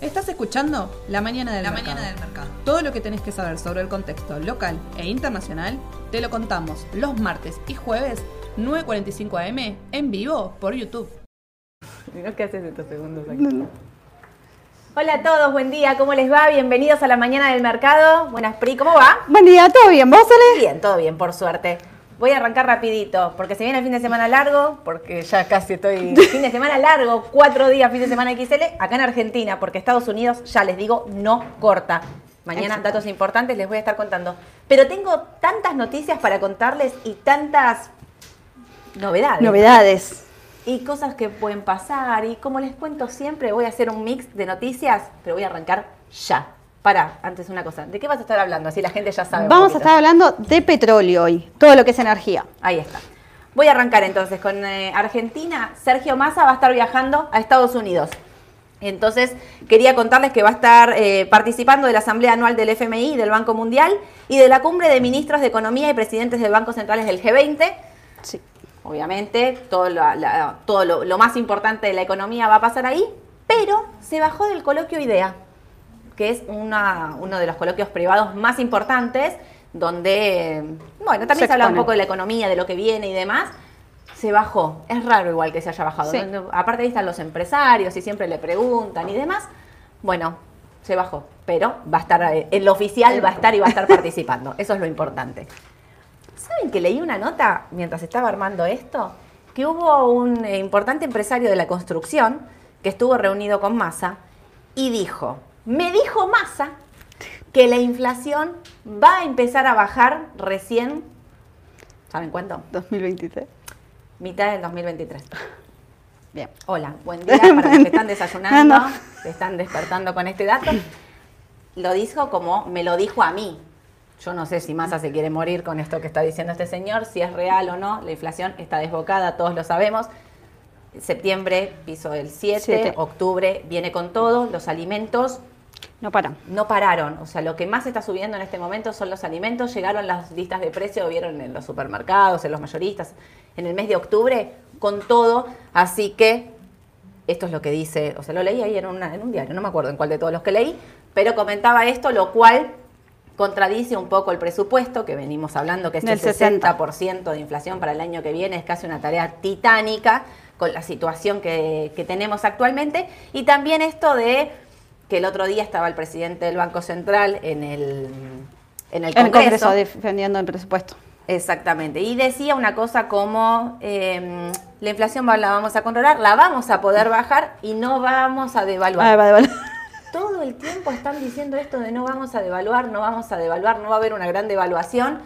Estás escuchando La Mañana del, La mercado. Mañana del Mercado. Todo lo que tenés que saber sobre el contexto local e internacional te lo contamos los martes y jueves 9.45 am en vivo por YouTube. ¿Qué haces estos segundos aquí? Hola a todos, buen día, ¿cómo les va? Bienvenidos a la mañana del mercado. Buenas, Pri, ¿cómo va? Buen día, ¿todo bien? ¿Vos, Ale? Bien, todo bien, por suerte. Voy a arrancar rapidito, porque se viene el fin de semana largo, porque ya casi estoy... fin de semana largo, cuatro días, fin de semana XL, acá en Argentina, porque Estados Unidos, ya les digo, no corta. Mañana Exacto. datos importantes les voy a estar contando. Pero tengo tantas noticias para contarles y tantas novedades. Novedades. y cosas que pueden pasar. Y como les cuento siempre, voy a hacer un mix de noticias, pero voy a arrancar ya. Para, antes una cosa. ¿De qué vas a estar hablando? Así la gente ya sabe. Vamos a estar hablando de petróleo hoy, todo lo que es energía. Ahí está. Voy a arrancar entonces con eh, Argentina. Sergio Massa va a estar viajando a Estados Unidos. Entonces, quería contarles que va a estar eh, participando de la Asamblea Anual del FMI, del Banco Mundial y de la Cumbre de Ministros de Economía y Presidentes de Bancos Centrales del G20. Sí. Obviamente, todo, lo, la- todo lo, lo más importante de la economía va a pasar ahí, pero se bajó del coloquio IDEA, que es una- uno de los coloquios privados más importantes, donde, bueno, también Se se, habla un poco de la economía, de lo que viene y demás. Se bajó. Es raro igual que se haya bajado. Sí. ¿no? Aparte ahí están los empresarios y siempre le preguntan y demás. Bueno, se bajó, pero va a estar, eh, el oficial va a estar y va a estar participando. Eso es lo importante. ¿Saben que leí una nota mientras estaba armando esto? Que hubo un eh, importante empresario de la construcción que estuvo reunido con Massa y dijo, me dijo Massa que la inflación va a empezar a bajar recién, ¿saben cuánto? 2023. Mitad del 2023. Bien. Hola, buen día para los que están desayunando, No, no. se están despertando con este dato. Lo dijo como me lo dijo a mí. Yo no sé si Massa se quiere morir con esto que está diciendo este señor, si es real o no. La inflación está desbocada, todos lo sabemos. Septiembre piso el 7, Siete. octubre viene con todo, los alimentos No paran. no pararon. O sea, lo que más está subiendo en este momento son los alimentos. Llegaron las listas de precio, vieron en los supermercados, en los mayoristas, en el mes de octubre, con todo. Así que esto es lo que dice, o sea, lo leí ahí en, una- en un diario, no me acuerdo en cuál de todos los que leí, pero comentaba esto, lo cual contradice un poco el presupuesto que venimos hablando, que es el 60. 60% de inflación para el año que viene, es casi una tarea titánica con la situación que, que tenemos actualmente. Y también esto de que el otro día estaba el presidente del Banco Central en el, en el En el Congreso. Congreso defendiendo el presupuesto. Exactamente. Y decía una cosa como, eh, la inflación la vamos a controlar, la vamos a poder bajar y no vamos a devaluar. Ah, vale, vale. Todo el tiempo están diciendo esto de no vamos a devaluar, no vamos a devaluar, no va a haber una gran devaluación.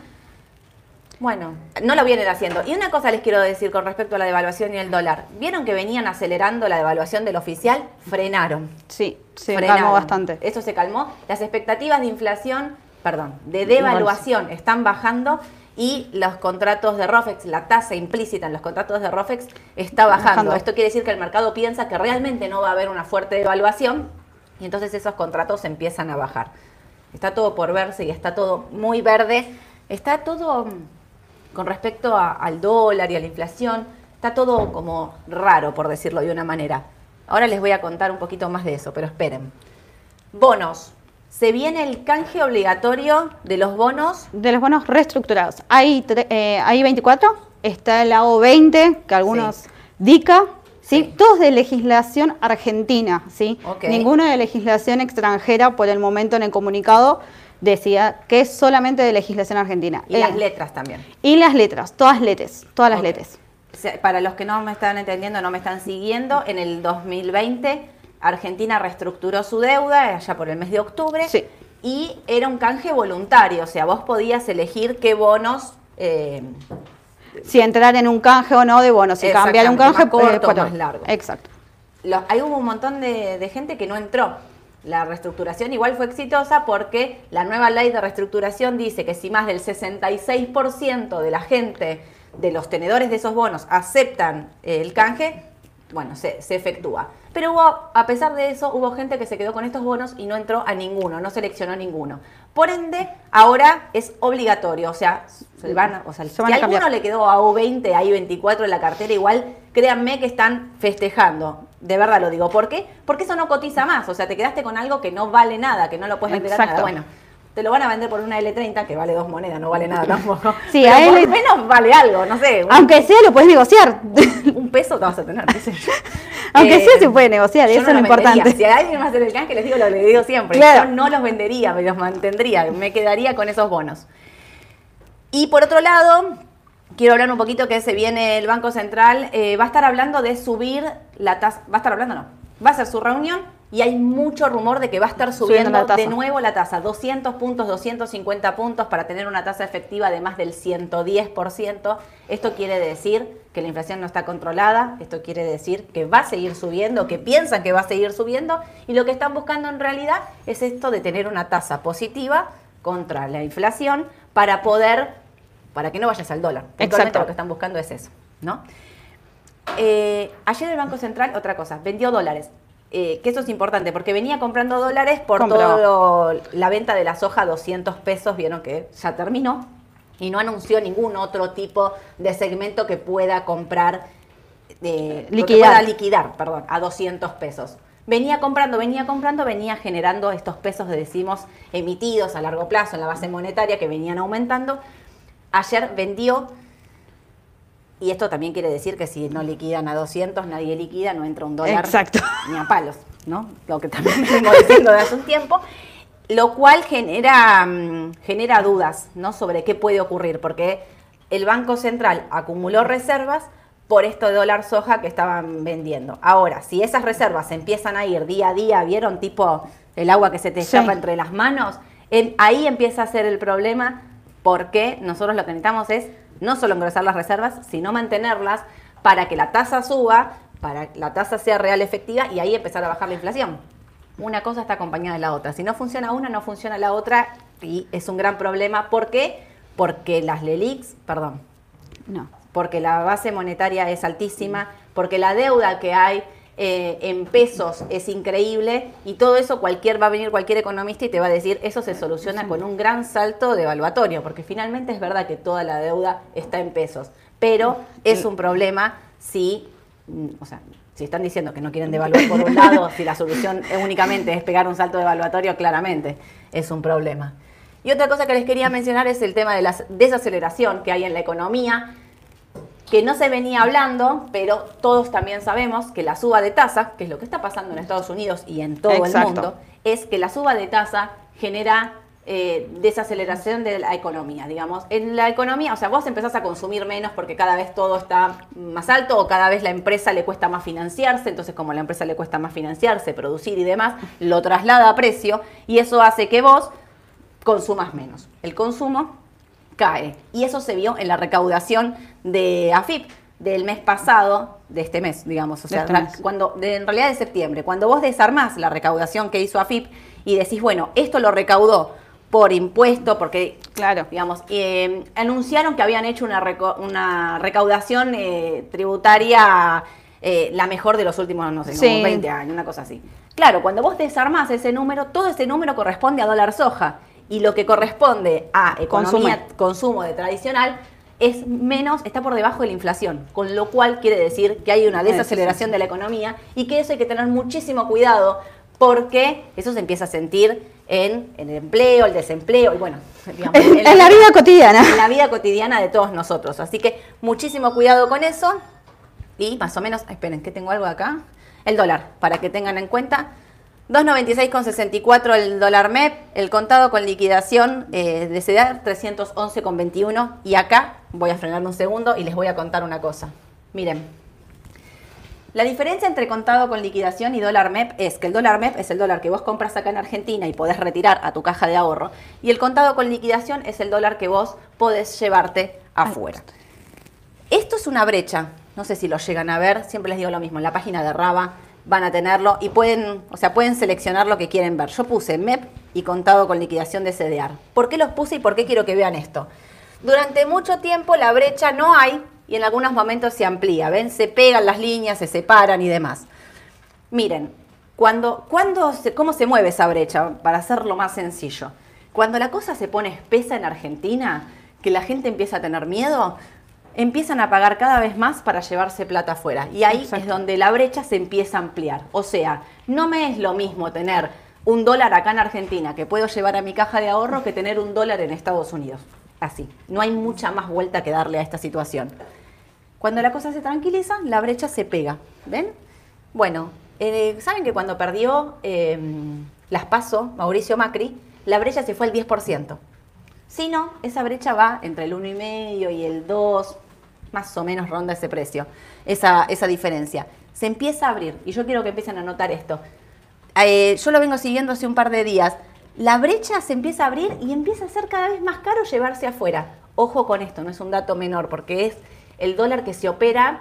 Bueno, no lo vienen haciendo. Y una cosa les quiero decir con respecto a la devaluación y el dólar. ¿Vieron que venían acelerando la devaluación del oficial? Frenaron. Sí, se frenaron. calmó bastante. Eso se calmó. Las expectativas de inflación, perdón, de devaluación están bajando y los contratos de ROFEX, la tasa implícita en los contratos de ROFEX está bajando. Bajando. Esto quiere decir que el mercado piensa que realmente no va a haber una fuerte devaluación y entonces esos contratos empiezan a bajar. Está todo por verse y está todo muy verde. Está todo mm, con respecto a- al dólar y a la inflación, está todo como raro, por decirlo de una manera. Ahora les voy a contar un poquito más de eso, pero esperen. Bonos. Se viene el canje obligatorio de los bonos. De los bonos reestructurados. Hay, eh, hay 24, está el AO20, que algunos Sí. DICA, ¿sí? Sí. Todos de legislación argentina, ¿sí? Ninguno de legislación extranjera por el momento en el comunicado decía que es solamente de legislación argentina. Y Eh, las letras también. Y las letras, todas letras, todas las Ok. letras. Para los que no me están entendiendo, no me están siguiendo, en el 2020 Argentina reestructuró su deuda allá por el mes de octubre Sí. y era un canje voluntario, o sea, vos podías elegir qué bonos... eh, Si entrar en un canje o no de bonos, si cambiar un canje más corto, eh, más largo. Exacto. los- ahí hubo un montón de, de gente que no entró. La reestructuración igual fue exitosa porque la nueva ley de reestructuración dice que si más del 66% de la gente, de los tenedores de esos bonos, aceptan el canje, bueno, se, se efectúa. Pero hubo, a pesar de eso, hubo gente que se quedó con estos bonos y no entró a ninguno, no seleccionó ninguno. Por ende, ahora es obligatorio, o sea, se van, o sea, Se si van a a alguno cambiar. le quedó a U20, a I24 en la cartera, igual créanme que están festejando. De verdad lo digo. ¿Por qué? Porque eso no cotiza más. O sea, te quedaste con algo que no vale nada, que no lo puedes vender nada. Bueno, te lo van a vender por una L30 que vale dos monedas, no vale nada tampoco. Sí, Pero a por L- menos vale algo, no sé. un- Aunque sea, lo puedes negociar. un peso te vas a tener, qué sé yo. Aunque Eh, sea, se puede negociar, eso no es lo vendería. importante. Si a alguien me hace el canje, les digo lo que les digo siempre. Claro. Yo no los vendería, me los mantendría, me quedaría con esos bonos. Y por otro lado, quiero hablar un poquito que se viene el Banco Central, eh, va a estar hablando de subir la tasa, va a estar hablando, no, va a ser su reunión y hay mucho rumor de que va a estar Subiendo de nuevo la tasa, 200 puntos, 250 puntos para tener una tasa efectiva de más del 110%. Esto quiere decir que la inflación no está controlada, esto quiere decir que va a seguir subiendo, que piensan que va a seguir subiendo y lo que están buscando en realidad es esto de tener una tasa positiva contra la inflación para poder, para que no vayas al dólar. Exacto. lo que están buscando es eso, ¿no? Eh, ayer el Banco Central, otra cosa, vendió dólares. Eh, que eso es importante, porque venía comprando dólares por Compró. todo la venta de la soja a 200 pesos, vieron que ya terminó, y no anunció ningún otro tipo de segmento que pueda comprar, eh, que Liquidar. pueda liquidar, perdón, a 200 pesos. Venía comprando, venía comprando, venía generando estos pesos, decimos, emitidos a largo plazo en la base monetaria que venían aumentando. Ayer vendió y esto también quiere decir que si no liquidan a 200, nadie liquida, no entra un dólar Exacto. ni a palos, ¿no? Lo que también venimos diciendo de hace un tiempo. Lo cual genera, mm, genera dudas, ¿no? Sobre qué puede ocurrir, porque el Banco Central acumuló reservas por esto de dólar soja que estaban vendiendo. Ahora, si esas reservas empiezan a ir día a día, ¿vieron? Tipo el agua que se te Sí. escapa entre las manos, ahí empieza a ser el problema porque nosotros lo que necesitamos es no solo engrosar las reservas, sino mantenerlas para que la tasa suba, para que la tasa sea real efectiva y ahí empezar a bajar la inflación. Una cosa está acompañada de la otra. Si no funciona una, no funciona la otra y es un gran problema. ¿Por qué? Porque las LELIX, perdón, No. porque la base monetaria es altísima, porque la deuda que hay eh, en pesos es increíble y todo eso cualquier va a venir cualquier economista y te va a decir eso se soluciona con un gran salto devaluatorio, porque finalmente es verdad que toda la deuda está en pesos, pero es un problema si, mm, o sea, si están diciendo que no quieren devaluar por un lado, si la solución únicamente es pegar un salto devaluatorio, claramente es un problema. Y otra cosa que les quería mencionar es el tema de la desaceleración que hay en la economía que no se venía hablando, pero todos también sabemos que la suba de tasa, que es lo que está pasando en Estados Unidos y en todo Exacto. el mundo, es que la suba de tasa genera eh, desaceleración de la economía, digamos. En la economía, o sea, vos empezás a consumir menos porque cada vez todo está más alto o cada vez la empresa le cuesta más financiarse, entonces como a la empresa le cuesta más financiarse, producir y demás, lo traslada a precio y eso hace que vos consumas menos. El consumo cae. Y eso se vio en la recaudación de AFIP del mes pasado, de este mes, digamos, o sea, este cuando de- en realidad de septiembre, cuando vos desarmás la recaudación que hizo AFIP y decís, bueno, esto lo recaudó por impuesto, porque Claro. digamos, eh, anunciaron que habían hecho una, reco- una recaudación eh, tributaria eh, la mejor de los últimos, no sé, como Sí. 20 años, una cosa así. Claro, cuando vos desarmás ese número, todo ese número corresponde a dólar soja. Y lo que corresponde a economía, Consumo. consumo de tradicional, es menos, está por debajo de la inflación. Con lo cual quiere decir que hay una desaceleración de la economía y que eso hay que tener muchísimo cuidado porque eso se empieza a sentir en, en el empleo, el desempleo y bueno, digamos, En, en la vida cotidiana. en la vida cotidiana de todos nosotros. Así que muchísimo cuidado con eso. Y más o menos, esperen, que tengo algo acá. El dólar, para que tengan en cuenta. 2.96,64 el dólar MEP, el contado con liquidación eh, de CEDAR 311,21 y acá voy a frenarme un segundo y les voy a contar una cosa. Miren, la diferencia entre contado con liquidación y dólar MEP es que el dólar MEP es el dólar que vos compras acá en Argentina y podés retirar a tu caja de ahorro y el contado con liquidación es el dólar que vos podés llevarte afuera. Esto es una brecha, no sé si lo llegan a ver, siempre les digo lo mismo, en la página de Raba van a tenerlo y pueden, o sea, pueden seleccionar lo que quieren ver. Yo puse MEP y contado con liquidación de CDR. ¿Por qué los puse y por qué quiero que vean esto? Durante mucho tiempo la brecha no hay y en algunos momentos se amplía, ¿ven? Se pegan las líneas, se separan y demás. Miren, cuando, cuando ¿cómo se mueve esa brecha? Para hacerlo más sencillo. Cuando la cosa se pone espesa en Argentina, que la gente empieza a tener miedo, empiezan a pagar cada vez más para llevarse plata afuera. Y ahí Exacto. es donde la brecha se empieza a ampliar. O sea, no me es lo mismo tener un dólar acá en Argentina que puedo llevar a mi caja de ahorro que tener un dólar en Estados Unidos. Así. No hay mucha más vuelta que darle a esta situación. Cuando la cosa se tranquiliza, la brecha se pega. ¿Ven? Bueno, eh, ¿saben que cuando perdió eh, las PASO, Mauricio Macri, la brecha se fue al 10%? Si no, esa brecha va entre el 1,5 y el 2, más o menos ronda ese precio, esa, esa diferencia. Se empieza a abrir, y yo quiero que empiecen a notar esto. Eh, yo lo vengo siguiendo hace un par de días. La brecha se empieza a abrir y empieza a ser cada vez más caro llevarse afuera. Ojo con esto, no es un dato menor, porque es el dólar que se opera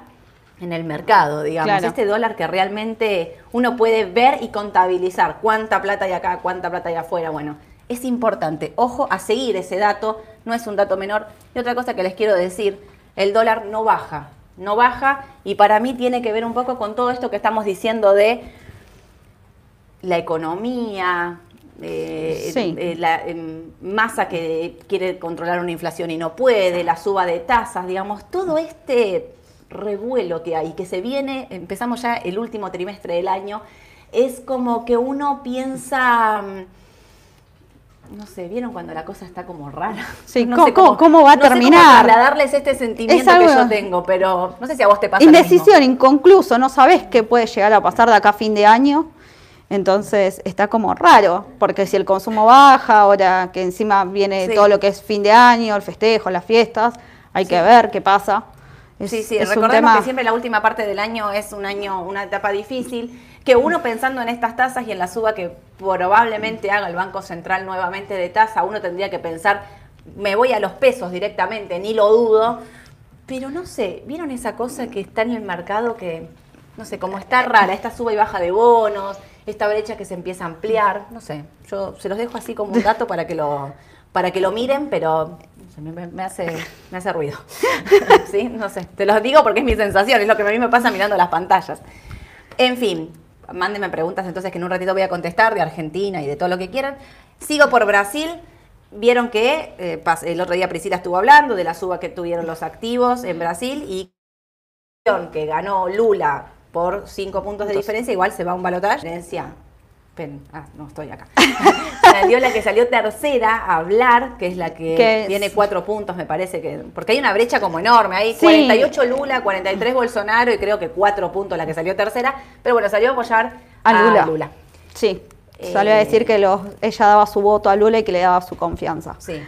en el mercado, digamos. Claro. Este dólar que realmente uno puede ver y contabilizar cuánta plata hay acá, cuánta plata hay afuera. Bueno, es importante. Ojo a seguir ese dato, no es un dato menor. Y otra cosa que les quiero decir, el dólar no baja, no baja y para mí tiene que ver un poco con todo esto que estamos diciendo de la economía, eh, Sí. eh, la masa que quiere controlar una inflación y no puede, la suba de tasas, digamos, todo este revuelo que hay, que se viene, empezamos ya el último trimestre del año, es como que uno piensa, mm, no sé, ¿vieron cuando la cosa está como rara? Sí, no ¿cómo- sé cómo- cómo va a no terminar? trasladarles este sentimiento Es algo- que yo tengo, pero no sé si a vos te pasa. Indecisión, inconcluso, no sabes qué puede llegar a pasar de acá a fin de año. Entonces está como raro, porque si el consumo baja, ahora que encima viene Sí. todo lo que es fin de año, el festejo, las fiestas, hay que ver qué pasa. Es, sí, sí, recordemos tema- que siempre la última parte del año es un año, una etapa difícil, que uno pensando en estas tasas y en la suba que probablemente haga el Banco Central nuevamente de tasa, uno tendría que pensar, me voy a los pesos directamente, ni lo dudo, pero no sé, ¿vieron esa cosa que está en el mercado que, no sé, como está rara, esta suba y baja de bonos, esta brecha que se empieza a ampliar, no sé, yo se los dejo así como un dato para que lo, para que lo miren, pero me hace, me hace ruido. ¿Sí? No sé, te los digo porque es mi sensación, es lo que a mí me pasa mirando las pantallas. En fin, mándenme preguntas entonces que en un ratito voy a contestar de Argentina y de todo lo que quieran. Sigo por Brasil. Vieron que eh, el otro día Priscila estuvo hablando de la suba que tuvieron los activos en Brasil y que ganó Lula por cinco puntos de diferencia, igual se va a un balotaje. Pen- ah, no estoy acá. salió la que salió tercera a hablar, que es la que, tiene cuatro puntos, me parece que. Porque hay una brecha como enorme. Hay Sí. 48 Lula, 43 Bolsonaro y creo que cuatro puntos la que salió tercera. Pero bueno, salió a apoyar A Lula. Lula. Sí, Eh, salió a decir que los, ella daba su voto a Lula y que le daba su confianza. Sí.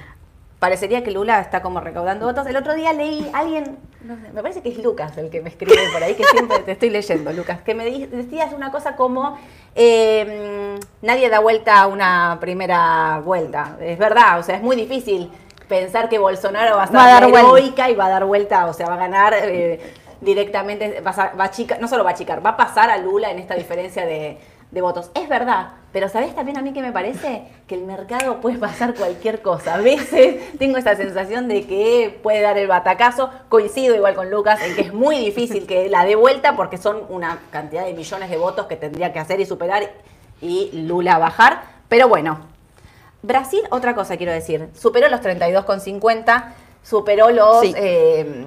Parecería que Lula está como recaudando votos. El otro día leí alguien, no sé, me parece que es Lucas el que me escribe por ahí, que siempre te estoy leyendo, Lucas, que me decías una cosa como eh, nadie da vuelta a una primera vuelta. Es verdad, o sea, es muy difícil pensar que Bolsonaro va a ser Va a dar la vuelta. heroica y va a dar vuelta, o sea, va a ganar eh, directamente, va a, va a achicar- no solo va a achicar, va a pasar a Lula en esta diferencia de, de votos. Es verdad, pero ¿sabés también a mí que me parece? Que el mercado puede pasar cualquier cosa. A veces tengo esa sensación de que puede dar el batacazo. Coincido igual con Lucas en que es muy difícil que la dé vuelta porque son una cantidad de millones de votos que tendría que hacer y superar y Lula bajar. Pero bueno, Brasil, otra cosa quiero decir, superó los 32,50, superó los, Sí. eh,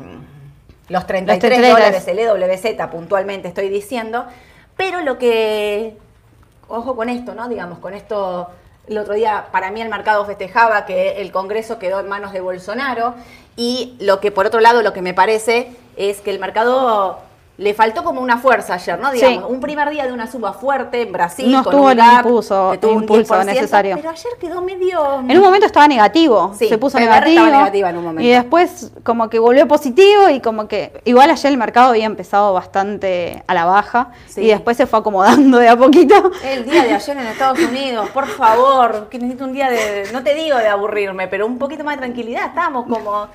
los 33 33 dólares, el EWZ puntualmente estoy diciendo, pero lo que, ojo con esto, ¿no? Digamos, con esto, el otro día para mí el mercado festejaba que el Congreso quedó en manos de Bolsonaro y lo que por otro lado lo que me parece es que el mercado le faltó como una fuerza ayer, ¿no? Sí. Digamos, un primer día de una suba fuerte en Brasil. No con estuvo un el impulso- tuvo un impulso 10%, necesario. Pero ayer quedó medio... En un momento estaba negativo, Sí, se puso negativo. estaba negativa en un momento. Y después como que volvió positivo y como que igual ayer el mercado había empezado bastante a la baja Sí. y después se fue acomodando de a poquito. El día de ayer en Estados Unidos, por favor, que necesito un día de, no te digo de aburrirme, pero un poquito más de tranquilidad. Estábamos como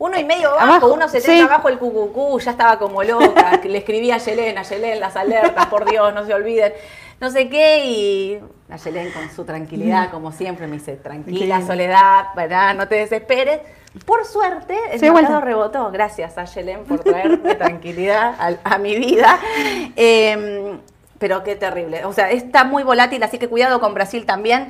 uno y medio abajo, Abajo, uno setenta sí. abajo el cucucú, ya estaba como loca, le escribía a Yelén, a Yelén las alertas, por Dios, no se olviden, no sé qué, y a Yelén con su tranquilidad, como siempre, me dice, tranquila, Sí. Soledad, ¿verdad? no te desesperes. Por suerte, el Se dio mercado rebotó. Gracias a Yelén por traerme tranquilidad a, a mi vida. Eh, Pero qué terrible. O sea, está muy volátil, así que cuidado con Brasil también.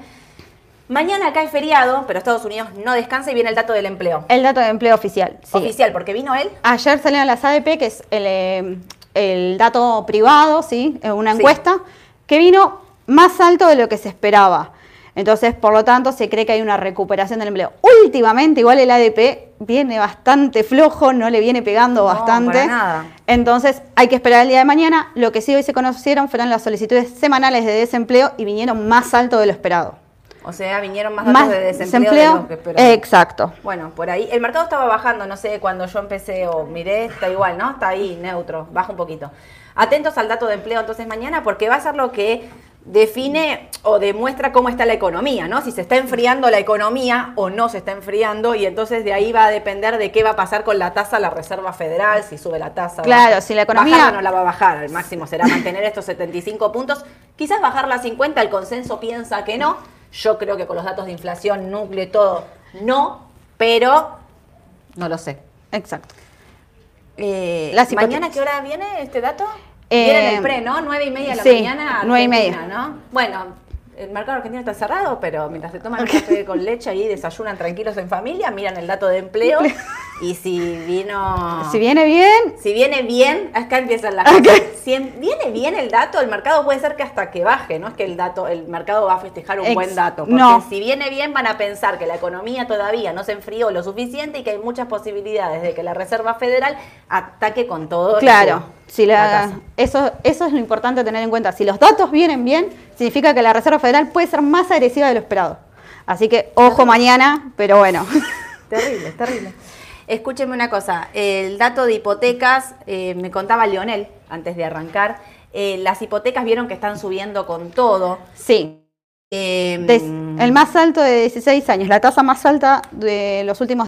Mañana acá es feriado, pero Estados Unidos no descansa y viene el dato del empleo. El dato de empleo oficial. sí. Oficial, porque vino él. Ayer salieron las ADP, que es el, eh, el dato privado, ¿sí? Eh, Una Sí. encuesta, que vino más alto de lo que se esperaba. Entonces, por lo tanto, se cree que hay una recuperación del empleo. Últimamente, igual el ADP viene bastante flojo, no le viene pegando No, bastante. para nada. Entonces, hay que esperar el día de mañana. Lo que sí hoy se conocieron fueron las solicitudes semanales de desempleo y vinieron más alto de lo esperado. O sea, vinieron más datos de desempleo, de lo que esperaban. exacto. Bueno, por ahí. El mercado estaba bajando, no sé, cuando yo empecé o miré, está igual, ¿no? Está ahí, neutro, baja un poquito. Atentos al dato de empleo entonces mañana, porque va a ser lo que define o demuestra cómo está la economía, ¿no? Si se está enfriando la economía o no se está enfriando, y entonces de ahí va a depender de qué va a pasar con la tasa la Reserva Federal, si sube la tasa. Claro, baja. si la economía- Bajarla no la va a bajar, al máximo será mantener estos 75 puntos. Quizás bajarla a 50, el consenso piensa que no. Yo creo que con los datos de inflación, núcleo y todo, no, pero no lo sé. Exacto. Eh, Las ¿Mañana qué hora viene este dato? Eh, viene en el pre, ¿no? Nueve y media de la sí, mañana. nueve y media. ¿no? Bueno, el mercado argentino está cerrado, pero mientras se toman un café con leche y desayunan tranquilos en familia, miran el dato de empleo. y si vino. Si viene bien, Si viene bien, acá empiezan las cosas. Si en- viene bien el dato, el mercado puede ser que hasta que baje, no es que el dato, el mercado va a festejar un Ex- buen dato. Porque no. si viene bien van a pensar que la economía todavía no se enfrió lo suficiente y que hay muchas posibilidades de que la Reserva Federal ataque con todo. Claro, si la, eso, eso es lo importante tener en cuenta. Si los datos vienen bien, significa que la Reserva Federal puede ser más agresiva de lo esperado. Así que ojo mañana, pero bueno. Terrible, terrible. Escúcheme una cosa, el dato de hipotecas, eh, me contaba Lionel antes de arrancar, eh, las hipotecas vieron que están subiendo con todo. Sí, Eh, el más alto de 16 años, la tasa más alta de los últimos...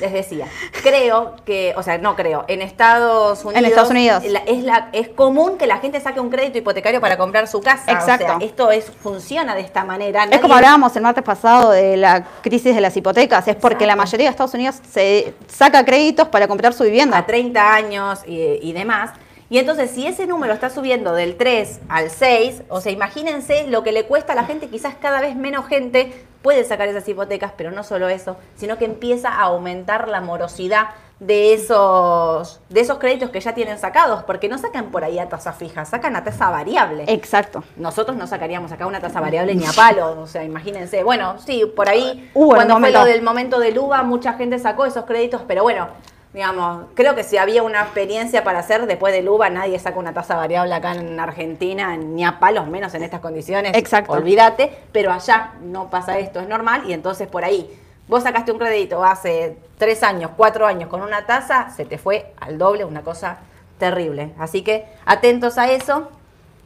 Les decía, creo que, o sea, no creo, en Estados Unidos, Estados Unidos. la- es, la, es común que la gente saque un crédito hipotecario para comprar su casa. Exacto. O sea, esto es, funciona de esta manera. Es como hablábamos el martes pasado de la crisis de las hipotecas, es porque la mayoría de Estados Unidos se saca créditos para comprar su a vivienda. 30 años y, y demás. Y entonces, si ese número está subiendo del 3 al 6, o sea, imagínense lo que le cuesta a la gente, quizás cada vez menos gente puede sacar esas hipotecas, pero no solo eso, sino que empieza a aumentar la morosidad de esos, de esos créditos que ya tienen sacados, porque no sacan por ahí a tasa fija, sacan a tasa variable. Exacto. Nosotros no sacaríamos acá una tasa variable ni a palo, o sea, imagínense. Bueno, sí, por ahí, cuando fue lo del momento del UBA, mucha gente sacó esos créditos, pero bueno, digamos, creo que si había una experiencia para hacer después del UBA, nadie saca una tasa variable acá en Argentina, ni a palos, menos en estas condiciones. Exacto. Olvídate, pero allá no pasa esto, es normal, y entonces por ahí. Vos sacaste un crédito hace tres años, cuatro años con una tasa, se te fue al doble, una cosa terrible. Así que atentos a eso.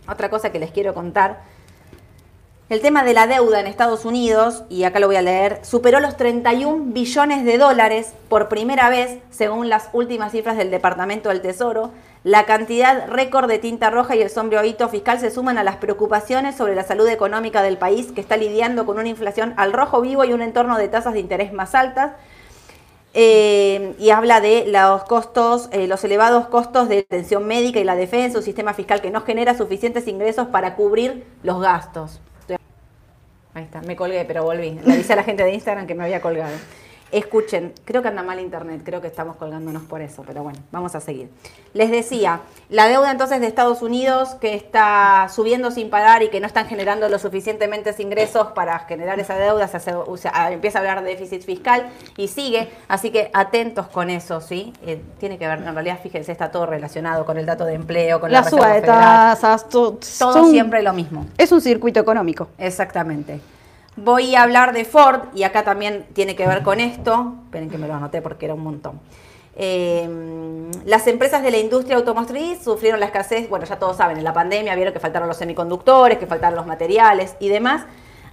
Otra cosa que les quiero contar. El tema de la deuda en Estados Unidos, y acá lo voy a leer, superó los 31 billones de dólares por primera vez, según las últimas cifras del Departamento del Tesoro. La cantidad récord de tinta roja y el sombrío hito fiscal se suman a las preocupaciones sobre la salud económica del país, que está lidiando con una inflación al rojo vivo y un entorno de tasas de interés más altas. Eh, y habla de los costos, eh, los elevados costos de atención médica y la defensa, un sistema fiscal que no genera suficientes ingresos para cubrir los gastos. Ahí está, me colgué, pero volví. Le avisé a la gente de Instagram que me había colgado. Escuchen, creo que anda mal internet, creo que estamos colgándonos por eso, pero bueno, vamos a seguir. Les decía, la deuda entonces de Estados Unidos que está subiendo sin parar y que no están generando los suficientemente ingresos para generar esa deuda, se hace- o sea, empieza a hablar de déficit fiscal y sigue, así que atentos con eso, ¿sí? Eh, tiene que ver, en realidad, fíjense, está todo relacionado con el dato de empleo, con la, La suba de tasas, to- Todo son- siempre lo mismo. Es un circuito económico. Exactamente. Voy a hablar de Ford y acá también tiene que ver con esto. Esperen que me lo anoté porque era un montón. Eh, las empresas de la industria automotriz sufrieron la escasez, bueno, ya todos saben, en la pandemia vieron que faltaron los semiconductores, que faltaron los materiales y demás.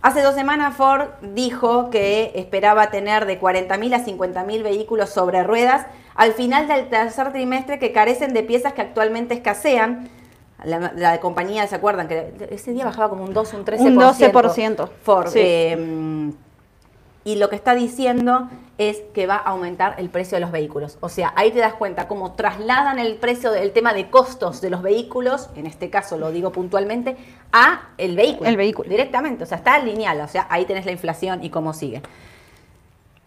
Hace dos semanas Ford dijo que esperaba tener de 40.000 a 50.000 vehículos sobre ruedas al final del tercer trimestre que carecen de piezas que actualmente escasean. La, la compañía, ¿se acuerdan? Que ese día bajaba como un 2, un 13%. Un 12%. Ford. Sí. eh, y lo que está diciendo es que va a aumentar el precio de los vehículos. O sea, ahí te das cuenta cómo trasladan el precio del tema de costos de los vehículos, en este caso lo digo puntualmente, a el vehículo. El vehículo. Directamente, o sea, está lineal, o sea, ahí tenés la inflación y cómo sigue.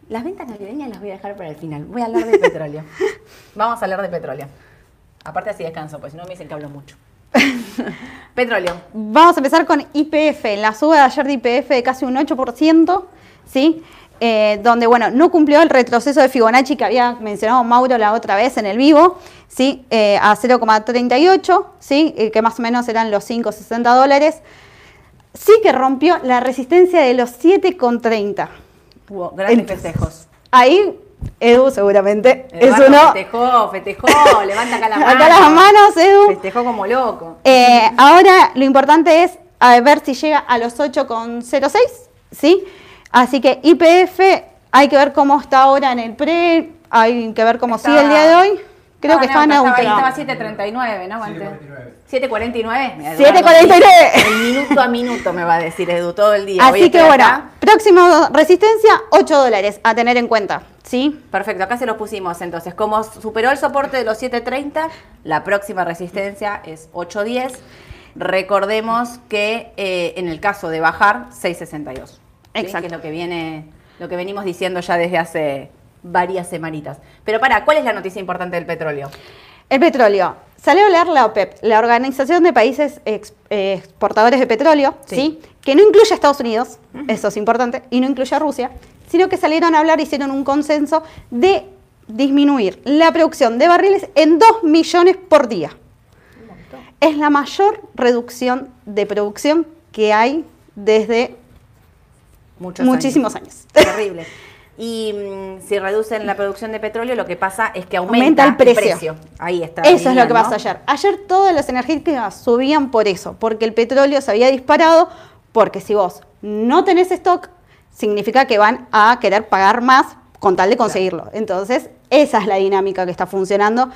Las ventas navideñas las voy a dejar para el final. Voy a hablar de petróleo. Vamos a hablar de petróleo. Aparte así descanso, pues si no me dicen que hablo mucho. petróleo. Vamos a empezar con IPF. La suba de ayer de IPF de casi un 8%, ¿sí? Eh, donde, bueno, no cumplió el retroceso de Fibonacci que había mencionado Mauro la otra vez en el vivo, ¿sí? Eh, a 0,38, ¿sí? Eh, que más o menos eran los 5,60 dólares. Sí que rompió la resistencia de los 7,30. Hubo grandes Entonces, festejos. Ahí, Edu seguramente es uno... Festejó, festejó, levanta acá las manos. Acá las manos, Edu. Festejó como loco. Eh, ahora lo importante es a ver si llega a los 8,06, ¿sí? Así que IPF hay que ver cómo está ahora en el pre, hay que ver cómo sigue el día de hoy. Creo que está neutro. Estaba, estaba 7.39, ¿no? Antes. 7.49. Mira, 7.49. El minuto a minuto me va a decir Edu todo el día. Hoy Así que bueno, acá. Próxima resistencia, 8 dólares a tener en cuenta, ¿sí? Perfecto, acá se los pusimos entonces. Como superó el soporte de los 7.30, la próxima resistencia es 8.10. Recordemos que eh, en el caso de bajar, 6.62. ¿sí? Exacto. Que es lo que viene, lo que venimos diciendo ya desde hace varias semanitas. Pero para, ¿cuál es la noticia importante del petróleo? El petróleo. Salió a hablar la OPEP, la Organización de Países Ex- Exportadores de Petróleo, Sí. sí. Que no incluye a Estados Unidos, eso es importante, y no incluye a Rusia, sino que salieron a hablar, hicieron un consenso de disminuir la producción de barriles en 2 millones por día. Es la mayor reducción de producción que hay desde Muchos muchísimos años. Terrible. Y mm, si reducen la producción de petróleo, lo que pasa es que Aumenta aumenta, el precio. Ahí está. Eso es lo que ¿no? pasó ayer. Ayer todas las energéticas subían por eso, porque el petróleo se había disparado, porque si vos no tenés stock, significa que van a querer pagar más con tal de conseguirlo. Entonces, esa es la dinámica que está funcionando.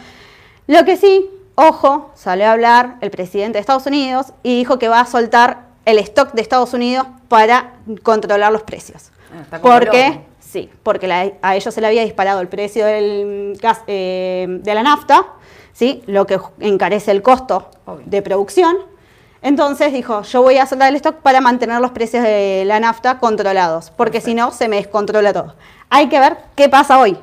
Lo que sí, ojo, salió a hablar el presidente de Estados Unidos y dijo que va a soltar el stock de Estados Unidos para controlar los precios. Ah, está Porque. Sí, porque la- a ellos se le había disparado el precio del gas, eh, de la nafta, ¿sí? lo que encarece el costo Obvio. de producción. Entonces dijo, yo voy a soltar el stock para mantener los precios de la nafta controlados, porque si no se me descontrola todo. Hay que ver qué pasa hoy.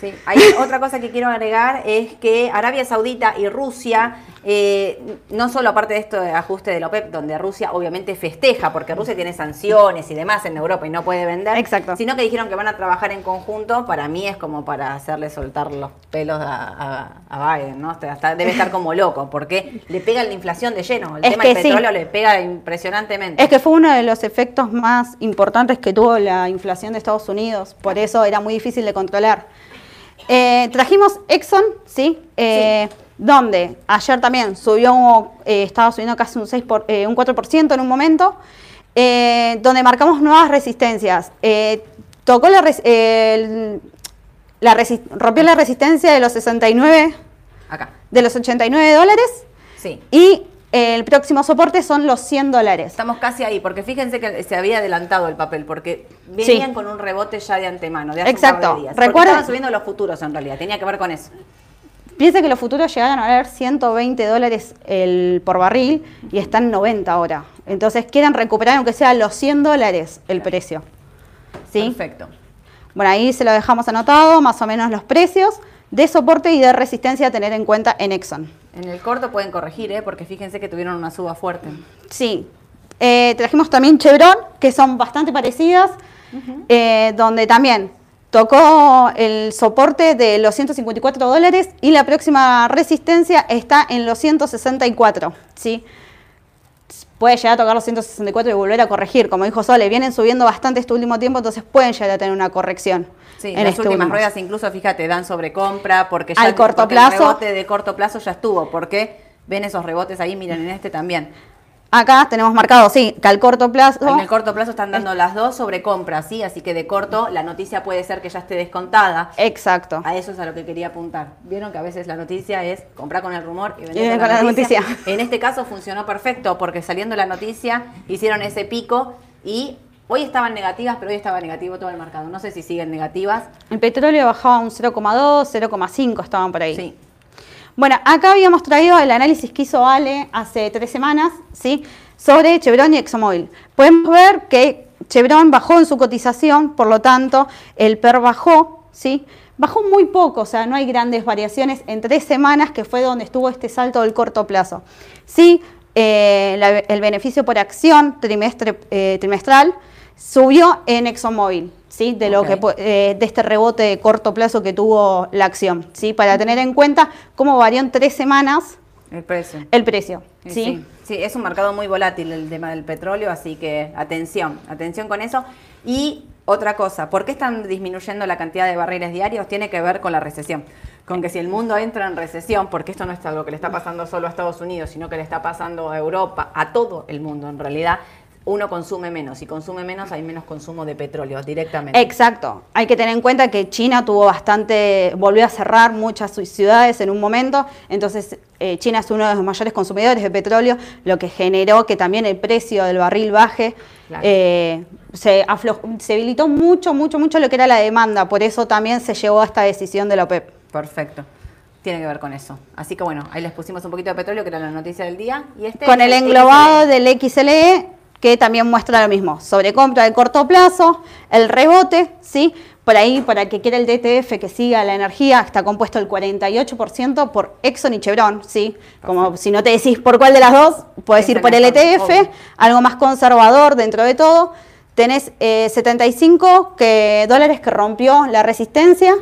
Sí, hay otra cosa que quiero agregar es que Arabia Saudita y Rusia, eh, no solo aparte de esto de ajuste de la OPEP, donde Rusia obviamente festeja, porque Rusia tiene sanciones y demás en Europa y no puede vender, Exacto. sino que dijeron que van a trabajar en conjunto, para mí es como para hacerle soltar los pelos a, a- a Biden, ¿no? Debe estar como loco, porque le pega la inflación de lleno, el Es tema del sí. petróleo le pega impresionantemente. Es que fue uno de los efectos más importantes que tuvo la inflación de Estados Unidos, por eso era muy difícil de controlar. Eh, trajimos Exxon, ¿sí? Eh, Donde ayer también subió, eh, estaba subiendo casi un, 6 por- eh, un 4% en un momento, eh, donde marcamos nuevas resistencias. Tocó la, res- el- la rompió la resistencia de los 69, Acá, de los 89 dólares sí. y el próximo soporte son los 100 dólares. Estamos casi ahí, porque fíjense que se había adelantado el papel, porque venían Sí. con un rebote ya de antemano, de hace Exacto. un par de días. Recuerden- estaban subiendo los futuros en realidad, tenía que ver con eso. Piense que los futuros llegaron a valer 120 dólares el, por barril y están en 90 ahora. Entonces quieren recuperar aunque sea los 100 dólares el precio. ¿Sí? Perfecto. Bueno, ahí se lo dejamos anotado, más o menos los precios de soporte y de resistencia a tener en cuenta en Exxon. En el corto pueden corregir, ¿eh? porque fíjense que tuvieron una suba fuerte. Sí. Eh, trajimos también Chevron, que son bastante parecidas, eh, donde también tocó el soporte de los 154 dólares y la próxima resistencia está en los 164. ¿sí? Puede llegar a tocar los 164 y volver a corregir. Como dijo Sole, vienen subiendo bastante este último tiempo, entonces pueden llegar a tener una corrección. Sí, en las este últimas ruedas incluso, fíjate, dan sobrecompra, porque ya Al corto porque plazo. el rebote de corto plazo ya estuvo, porque ven esos rebotes ahí, miren en este también. Acá tenemos marcado, sí, que al corto plazo. En el corto plazo están dando las dos sobrecompras, ¿sí? Así que de corto la noticia puede ser que ya esté descontada. Exacto. A eso es a lo que quería apuntar. Vieron que a veces la noticia es comprar con el rumor y vender con, con la, la noticia. noticia. En este caso funcionó perfecto porque saliendo la noticia hicieron ese pico y Hoy estaban negativas, pero hoy estaba negativo todo el mercado. No sé si siguen negativas. El petróleo bajaba un 0,2, 0,5 estaban por ahí. Sí. Bueno, acá habíamos traído el análisis que hizo Ale hace tres semanas, ¿sí? Sobre Chevron y ExxonMobil. Podemos ver que Chevron bajó en su cotización, por lo tanto, el PER bajó, ¿sí? Bajó muy poco, o sea, no hay grandes variaciones en tres semanas, que fue donde estuvo este salto del corto plazo. Sí, eh, la- el beneficio por acción trimestre, eh, trimestral subió en ExxonMobil, ¿sí? De, lo que, eh, de este rebote de corto plazo que tuvo la acción, ¿sí? Para tener en cuenta cómo varió en tres semanas El precio. el precio, sí. Sí, es un mercado muy volátil el tema del petróleo, así que atención, atención con eso. Y otra cosa, ¿por qué están disminuyendo la cantidad de barriles diarios? Tiene que ver con la recesión. Con que si el mundo entra en recesión, porque esto no es algo que le está pasando solo a Estados Unidos, sino que le está pasando a Europa, a todo el mundo en realidad, uno consume menos. Si consume menos, hay menos consumo de petróleo directamente. Exacto. Hay que tener en cuenta que China tuvo bastante, volvió a cerrar muchas ci- ciudades en un momento, entonces eh, China es uno de los mayores consumidores de petróleo, lo que generó que también el precio del barril baje. Claro. Eh, se, afloj- se debilitó mucho, mucho, mucho lo que era la demanda, por eso también se llevó a esta decisión de la OPEP. Perfecto. Tiene que ver con eso. Así que bueno, ahí les pusimos un poquito de petróleo, que era la noticia del día. Y este Con el el englobado XLE. del XLE, que también muestra lo mismo, sobrecompra de corto plazo, el rebote, ¿sí? Por ahí, para que quiera el DTF que siga la energía, está compuesto el 48% por Exxon y Chevron, ¿sí? Como si no te decís por cuál de las dos, puedes Es ir el por el ETF, obvio. algo más conservador dentro de todo. Tenés eh, 75 que, dólares que rompió la resistencia,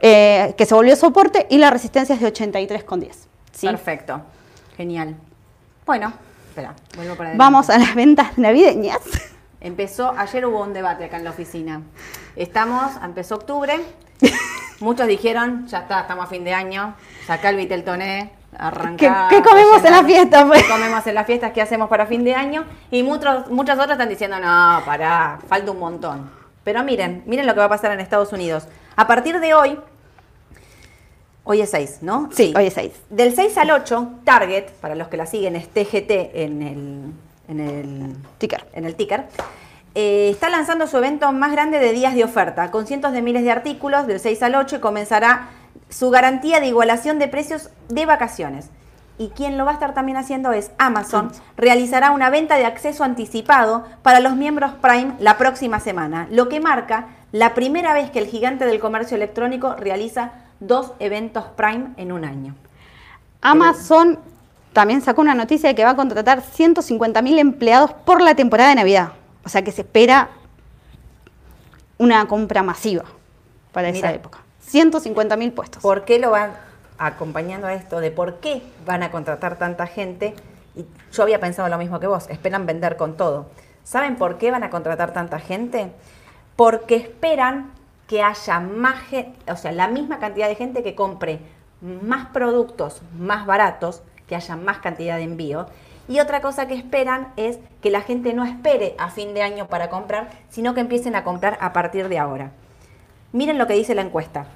eh, que se volvió soporte, y la resistencia es de 83,10. ¿sí? Perfecto. Genial. Bueno, espera, vuelvo para adelante. Vamos a las ventas navideñas. Empezó, ayer hubo un debate acá en la oficina. Estamos, empezó octubre. Muchos dijeron, ya está, estamos a fin de año, sacá el Viteltoné, arrancá. ¿Qué- qué comemos en la rellenar. fiesta, pues? ¿Qué comemos en las fiestas? ¿Qué hacemos para fin de año? Y muchos, muchas otras están diciendo, no, pará, falta un montón. Pero miren, miren lo que va a pasar en Estados Unidos. A partir de hoy, hoy es 6, ¿no? Sí, hoy es 6. Del 6 al 8, Target, para los que la siguen, es TGT en el, en el Ticker. en el ticker, eh, está lanzando su evento más grande de días de oferta, con cientos de miles de artículos del 6 al 8 y comenzará su garantía de igualación de precios de vacaciones. Y quien lo va a estar también haciendo es Amazon. Realizará una venta de acceso anticipado para los miembros Prime la próxima semana, lo que marca la primera vez que el gigante del comercio electrónico realiza dos eventos Prime en un año. Amazon también sacó una noticia de que va a contratar 150.000 empleados por la temporada de Navidad. O sea que se espera una compra masiva para esa época. 150.000 puestos. ¿Por qué lo van acompañando a esto de por qué van a contratar tanta gente? Y yo había pensado lo mismo que vos, esperan vender con todo. ¿Saben por qué van a contratar tanta gente? Porque esperan que haya más gente, o sea, la misma cantidad de gente que compre más productos más baratos, que haya más cantidad de envío. Y otra cosa que esperan es que la gente no espere a fin de año para comprar, sino que empiecen a comprar a partir de ahora. Miren lo que dice la encuesta.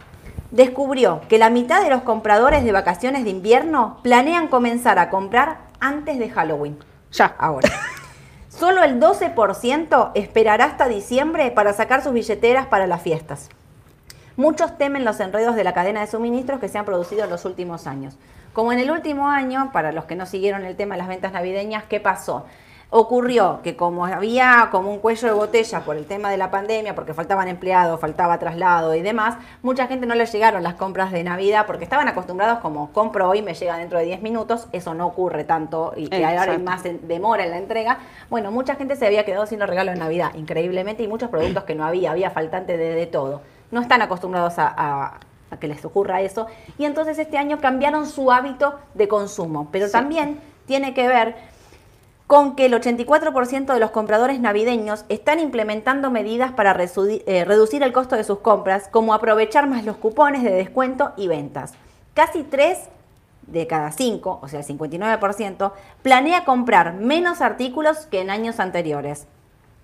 Descubrió que la mitad de los compradores de vacaciones de invierno planean comenzar a comprar antes de Halloween. Ya. Ahora. Solo el 12% esperará hasta diciembre para sacar sus billeteras para las fiestas. Muchos temen los enredos de la cadena de suministros que se han producido en los últimos años. Como en el último año, para los que no siguieron el tema de las ventas navideñas, ¿qué pasó? Ocurrió que como había como un cuello de botella por el tema de la pandemia, porque faltaban empleados, faltaba traslado y demás, mucha gente no les llegaron las compras de Navidad porque estaban acostumbrados como compro hoy, me llega dentro de 10 minutos, eso no ocurre tanto y que ahora hay más demora en la entrega. Bueno, mucha gente se había quedado sin los regalos de Navidad, increíblemente, y muchos productos que no había, había faltante de, de todo. No están acostumbrados a, a- a que les ocurra eso. Y entonces este año cambiaron su hábito de consumo. Pero Sí. también tiene que ver con que el 84% de los compradores navideños están implementando medidas para eh, reducir el costo de sus compras, como aprovechar más los cupones de descuento y ventas. Casi 3 de cada 5, o sea, el 59%, planea comprar menos artículos que en años anteriores,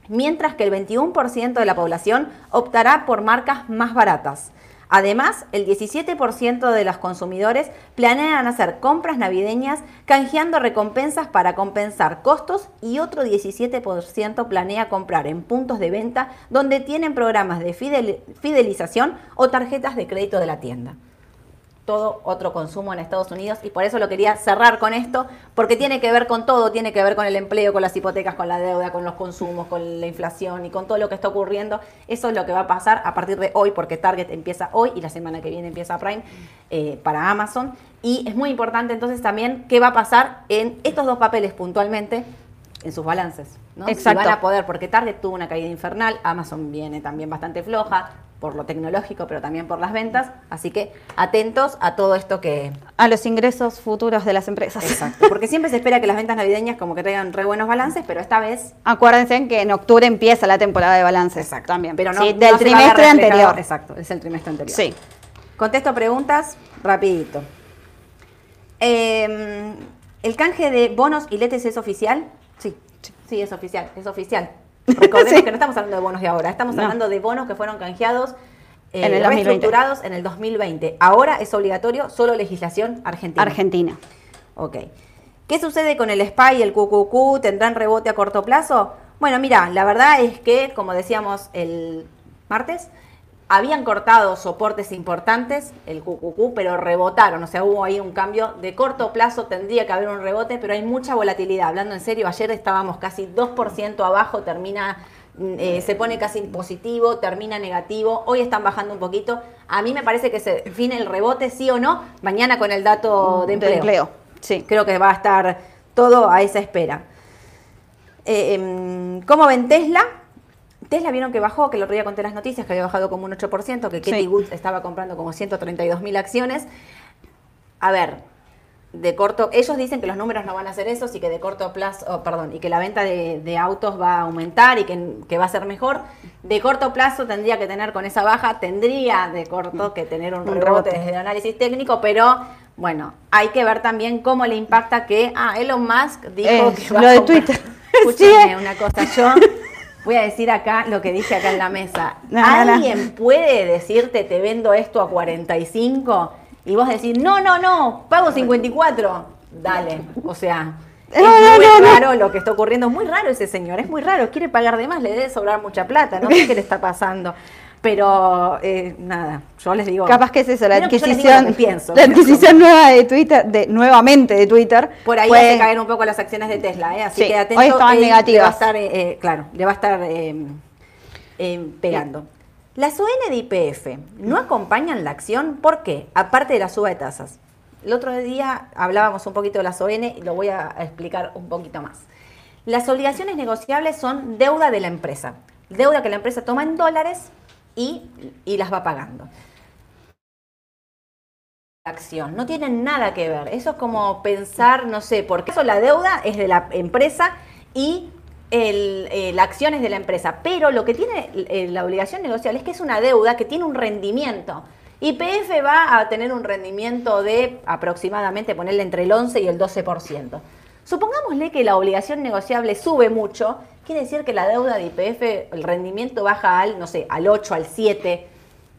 mientras que el 21% de la población optará por marcas más baratas. Además, el 17% de los consumidores planean hacer compras navideñas canjeando recompensas para compensar costos y otro 17% planea comprar en puntos de venta donde tienen programas de fidel- fidelización o tarjetas de crédito de la tienda todo otro consumo en Estados Unidos y por eso lo quería cerrar con esto, porque tiene que ver con todo, tiene que ver con el empleo, con las hipotecas, con la deuda, con los consumos, con la inflación y con todo lo que está ocurriendo. Eso es lo que va a pasar a partir de hoy, porque Target empieza hoy y la semana que viene empieza Prime eh, para Amazon. Y es muy importante entonces también qué va a pasar en estos dos papeles puntualmente en sus balances. ¿no? Exacto. Si van a poder, porque Target tuvo una caída infernal, Amazon viene también bastante floja por lo tecnológico, pero también por las ventas. Así que atentos a todo esto que... A los ingresos futuros de las empresas. Exacto. Porque siempre se espera que las ventas navideñas como que traigan re buenos balances, pero esta vez... Acuérdense que en octubre empieza la temporada de balances también. Pero no, Sí, del trimestre anterior. Exacto, es el trimestre anterior. Sí. Contesto preguntas rapidito. Eh, ¿El canje de bonos y letes es oficial? Sí, sí, es oficial, es oficial. Recordemos Sí. que no estamos hablando de bonos de ahora, estamos No. hablando de bonos que fueron canjeados eh, En el 2020. reestructurados en el 2020. Ahora es obligatorio solo legislación argentina. Argentina. Ok. ¿Qué sucede con el SPY y el QQQ? ¿Tendrán rebote a corto plazo? Bueno, mira, la verdad es que, como decíamos el martes, habían cortado soportes importantes, el QQQ, pero rebotaron. O sea, hubo ahí un cambio. De corto plazo tendría que haber un rebote, pero hay mucha volatilidad. Hablando en serio, ayer estábamos casi 2% abajo, termina, mm, eh, se pone casi positivo, termina negativo. Hoy están bajando un poquito. A mí me parece que se define el rebote, sí o no, mañana con el dato de empleo. Sí. Creo que va a estar todo a esa espera. Eh, em, ¿Cómo ven Tesla? Tesla vieron que bajó, que el otro día conté las noticias, que había bajado como un 8%, que Katie Sí. Woods estaba comprando como 132 mil acciones. A ver, de corto, ellos dicen que los números no van a ser esos y que de corto plazo, oh, perdón, y que la venta de, de autos va a aumentar y que, que va a ser mejor. De corto plazo tendría que tener con esa baja, tendría de corto que tener un, Un rebote, rebote. desde el análisis técnico, pero bueno, hay que ver también cómo le impacta que, ah, Elon Musk dijo Eh, que va lo a de Twitter. Escúchenme Sí. una cosa, yo voy a decir acá lo que dije acá en la mesa. No, no, no. ¿Alguien puede decirte te vendo esto a 45 y vos decís, no, no, no, pago 54? Dale, o sea, es muy raro lo que está ocurriendo, es muy raro ese señor, es muy raro, quiere pagar de más, le debe sobrar mucha plata, no sé qué le está pasando. Pero eh, nada, yo les digo. Capaz que es eso, la adquisición, pienso. la adquisición nueva de Twitter, de, nuevamente de Twitter. Por ahí fue- hace caer un poco las acciones de Tesla, ¿eh? así Sí, que atento. hoy estaban eh, Le va a estar, eh, claro, le va a estar pegando. Las ON de IPF no acompañan la acción, ¿por qué? Aparte de la suba de tasas. El otro día hablábamos un poquito de las ON y lo voy a explicar un poquito más. Las obligaciones negociables son deuda de la empresa, deuda que la empresa toma en dólares y, las va pagando acción, no tienen nada que ver. Eso es como pensar, no sé, porque eso la deuda es de la empresa y eh, la acción es de la empresa. Pero lo que tiene eh, la obligación negociable es que es una deuda que tiene un rendimiento. YPF va a tener un rendimiento de aproximadamente, ponerle entre el 11 y el 12%. Supongámosle que la obligación negociable sube mucho, quiere decir que la deuda de YPF, el rendimiento baja al, no sé, al 8, al 7,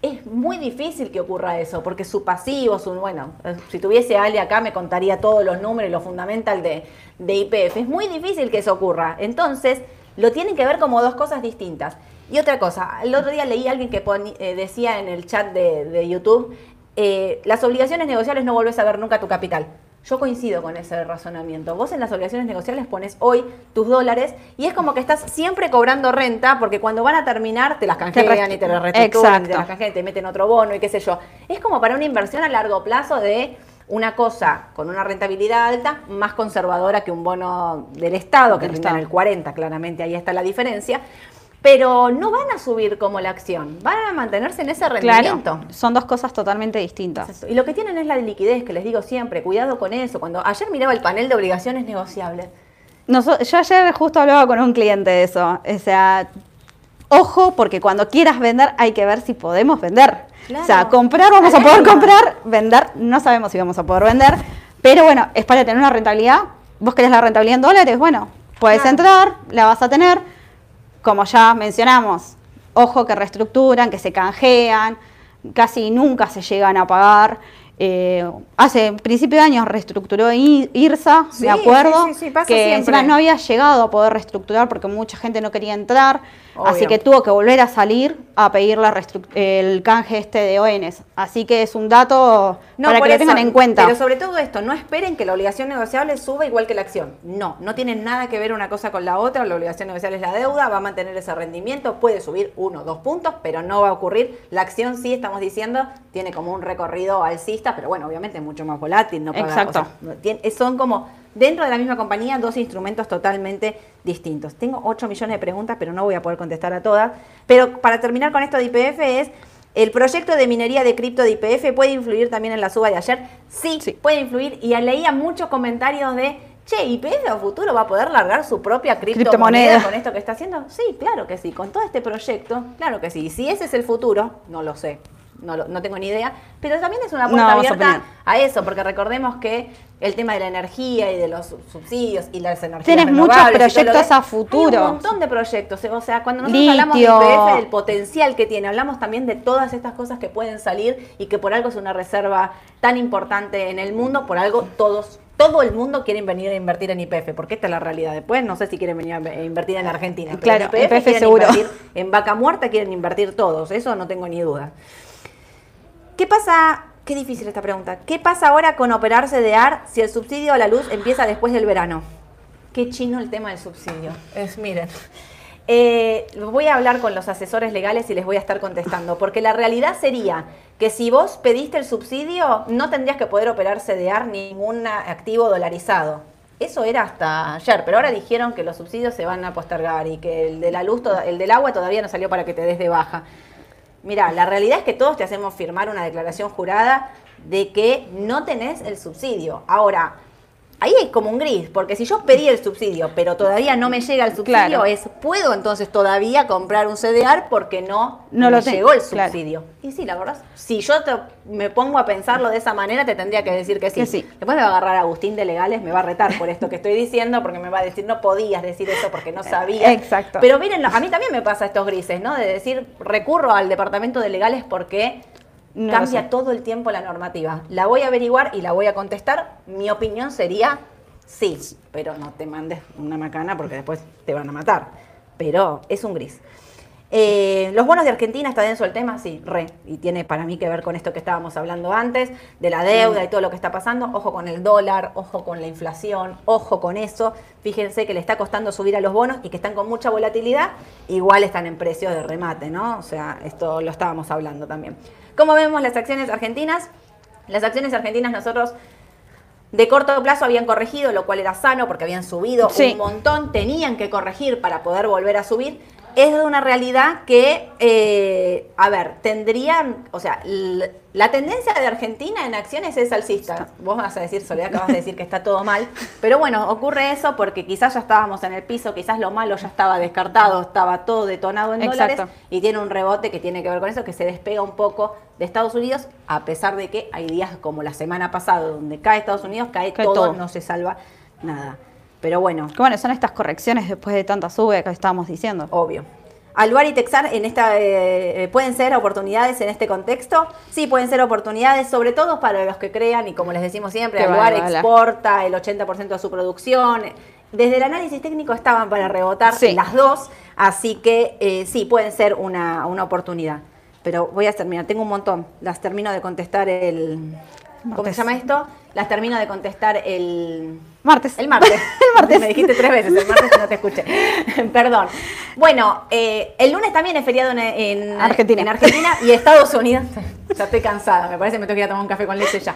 es muy difícil que ocurra eso, porque su pasivo, su, bueno, eh, si tuviese Ale acá me contaría todos los números y lo fundamental de, IPF. Es muy difícil que eso ocurra. Entonces, lo tienen que ver como dos cosas distintas. Y otra cosa, el otro día leí a alguien que poni- eh, decía en el chat de, de YouTube, eh, las obligaciones negociables no volvés a ver nunca tu capital. Yo coincido con ese razonamiento. Vos en las obligaciones negociables pones hoy tus dólares y es como que estás siempre cobrando renta porque cuando van a terminar te las canjean y te las reestructuran, y te las canjean y te meten otro bono y qué sé yo. Es como para una inversión a largo plazo de una cosa con una rentabilidad alta más conservadora que un bono del Estado que rinde el 40, claramente ahí está la diferencia. Pero no van a subir como la acción, van a mantenerse en ese rendimiento. Claro, son dos cosas totalmente distintas. Y lo que tienen es la liquidez, que les digo siempre, cuidado con eso. Cuando ayer miraba el panel de obligaciones negociables, yo ayer justo hablaba con un cliente de eso. O sea, ojo, porque cuando quieras vender hay que ver si podemos vender. Claro. O sea, comprar vamos a poder comprar, vender no sabemos si vamos a poder vender. Pero bueno, es para tener una rentabilidad. Vos querés la rentabilidad en dólares, bueno, puedes Claro. entrar, la vas a tener. Como ya mencionamos, ojo que reestructuran, que se canjean. casi nunca se llegan a pagar. Eh, hace principio de año reestructuró IRSA, Sí, me acuerdo, sí, sí, sí, pasa que siempre. encima no había llegado a poder reestructurar porque mucha gente no quería entrar, así que tuvo que volver a salir a pedir la el canje este de ONs. Así que es un dato para que lo tengan en cuenta. Pero sobre todo esto, no esperen que la obligación negociable suba igual que la acción. No, no tiene nada que ver una cosa con la otra. La obligación negociable es la deuda, va a mantener ese rendimiento, puede subir uno o dos puntos, pero no va a ocurrir. La acción sí, estamos diciendo, tiene como un recorrido alcista, pero bueno, obviamente es mucho más volátil. No paga- Exacto. o sea, son como dentro de la misma compañía dos instrumentos totalmente distintos. Tengo 8 millones de preguntas, pero no voy a poder contestar a todas. Pero para terminar con esto de IPF es, ¿el proyecto de minería de cripto de IPF puede influir también en la suba de ayer? Sí, Sí. puede influir. Y leía muchos comentarios de, che, ¿IPF a futuro va a poder largar su propia criptomoneda Criptomoneda. con esto que está haciendo? Sí, claro que sí. Con todo este proyecto, claro que sí. Y si ese es el futuro, no lo sé. No, lo- no tengo ni idea, pero también es una puerta No vamos a abierta a eso, porque recordemos que el tema de la energía y de los sub- subsidios y las energías Tienes muchos proyectos a futuro. Hay un montón de proyectos, o sea, cuando nosotros hablamos de. IPF, del potencial que tiene, hablamos también de todas estas cosas que pueden salir y que por algo es una reserva tan importante en el mundo, por algo todos todo el mundo quiere venir a invertir en IPF, porque esta es la realidad. Después no sé si quieren venir a invertir en Argentina. pero Claro, en IPF, IPF quieren seguro. invertir, en vaca muerta quieren invertir todos, eso no tengo ni duda. ¿Qué pasa? Qué difícil esta pregunta. ¿Qué pasa ahora con operarse de AR si el subsidio a la luz empieza después del verano? Qué chino el tema del subsidio. Es, miren. Eh, voy a hablar con los asesores legales y les voy a estar contestando, porque la realidad sería que si vos pediste el subsidio, no tendrías que poder operar CDR ningún activo dolarizado. Eso era hasta ayer, pero ahora dijeron que los subsidios se van a postergar y que el de la luz, el del agua todavía no salió para que te des de baja. Mira, la realidad es que todos te hacemos firmar una declaración jurada de que no tenés el subsidio. Ahora, ahí hay como un gris, porque si yo pedí el subsidio, pero todavía no me llega el subsidio, Claro. es, ¿puedo entonces todavía comprar un CDR porque no, No me lo llegó el claro. subsidio? Y sí, la verdad, si yo te- me pongo a pensarlo de esa manera, te tendría que decir que sí. Que sí. Después me va a agarrar Agustín de Legales, me va a retar por esto que estoy diciendo, porque me va a decir, no podías decir eso porque no sabías. Exacto. Pero miren, a mí también me pasa estos grises, ¿no? De decir, recurro al departamento de legales porque No cambia todo el tiempo la normativa. La voy a averiguar y la voy a contestar. Mi opinión sería sí, pero no te mandes una macana porque después te van a matar. Pero es un gris. Eh, los bonos de Argentina, está denso el tema, sí, re. Y tiene para mí que ver con esto que estábamos hablando antes, de la deuda y todo lo que está pasando. Ojo con el dólar, ojo con la inflación, ojo con eso. Fíjense que le está costando subir a los bonos y que están con mucha volatilidad. Igual están en precios de remate, ¿no? O sea, esto lo estábamos hablando también. ¿Cómo vemos las acciones argentinas? Las acciones argentinas nosotros de corto plazo habían corregido, lo cual era sano porque habían subido Sí. un montón, tenían que corregir para poder volver a subir. Es de una realidad que, eh, a ver, tendrían, o sea, la tendencia de Argentina en acciones es alcista. Vos vas a decir, Soledad, acabas de decir que está todo mal, pero bueno, ocurre eso porque quizás ya estábamos en el piso, quizás lo malo ya estaba descartado, estaba todo detonado en Exacto. dólares y tiene un rebote que tiene que ver con eso, que se despega un poco de Estados Unidos, a pesar de que hay días como la semana pasada, donde cae Estados Unidos, cae, Cae todo, todo. no se salva nada. Pero bueno, Que bueno, son estas correcciones después de tanta sube que estábamos diciendo. obvio. Alvar y Texar en esta eh, pueden ser oportunidades en este contexto. Sí, pueden ser oportunidades, sobre todo para los que crean y como les decimos siempre, Que Alvar vale, vale. exporta el 80% de su producción. Desde el análisis técnico estaban para rebotar Sí. las dos, así que eh, sí, pueden ser una, una oportunidad. Pero voy a terminar, tengo un montón. Las termino de contestar el... ¿Cómo se llama esto? Las termino de contestar el... Martes. El martes. el martes. Me dijiste tres veces, el martes no te escuché. Perdón. Bueno, eh, el lunes también es feriado en, en- Argentina. en Argentina y Estados Unidos. Ya estoy cansada, me parece que me tengo que ir a tomar un café con leche ya.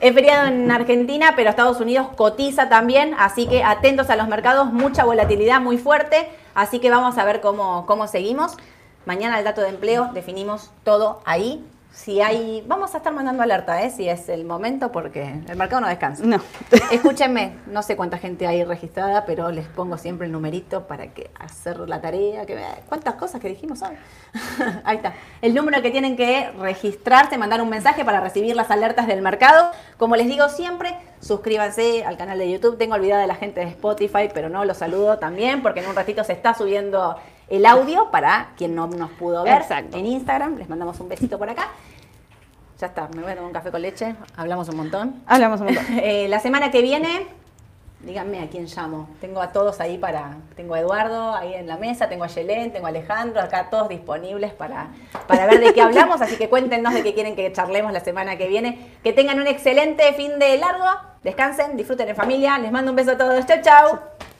Es feriado en Argentina, pero Estados Unidos cotiza también, así que atentos a los mercados, mucha volatilidad muy fuerte, así que vamos a ver cómo, cómo seguimos. Mañana el dato de empleo, definimos todo ahí. Si hay, vamos a estar mandando alerta, ¿eh? si es el momento, porque el mercado no descansa. No. Escúchenme, no sé cuánta gente hay registrada, pero les pongo siempre el numerito para que hacer la tarea. Que, ¿Cuántas cosas que dijimos hoy? Ahí está. El número que tienen que registrarse, mandar un mensaje para recibir las alertas del mercado. Como les digo siempre, suscríbanse al canal de YouTube. Tengo olvidada de la gente de Spotify, pero no, los saludo también porque en un ratito se está subiendo el audio para quien no nos pudo ver Exacto. en Instagram. Les mandamos un besito por acá. ya está, me voy a tomar un café con leche, hablamos un montón. Hablamos un montón. Eh, la semana que viene, díganme a quién llamo. Tengo a todos ahí para. Tengo a Eduardo ahí en la mesa, tengo a Yelén, tengo a Alejandro, acá todos disponibles para, para ver de qué hablamos. Así que cuéntenos de qué quieren que charlemos la semana que viene. Que tengan un excelente fin de largo. Descansen, disfruten en familia. Les mando un beso a todos. Chau, chau.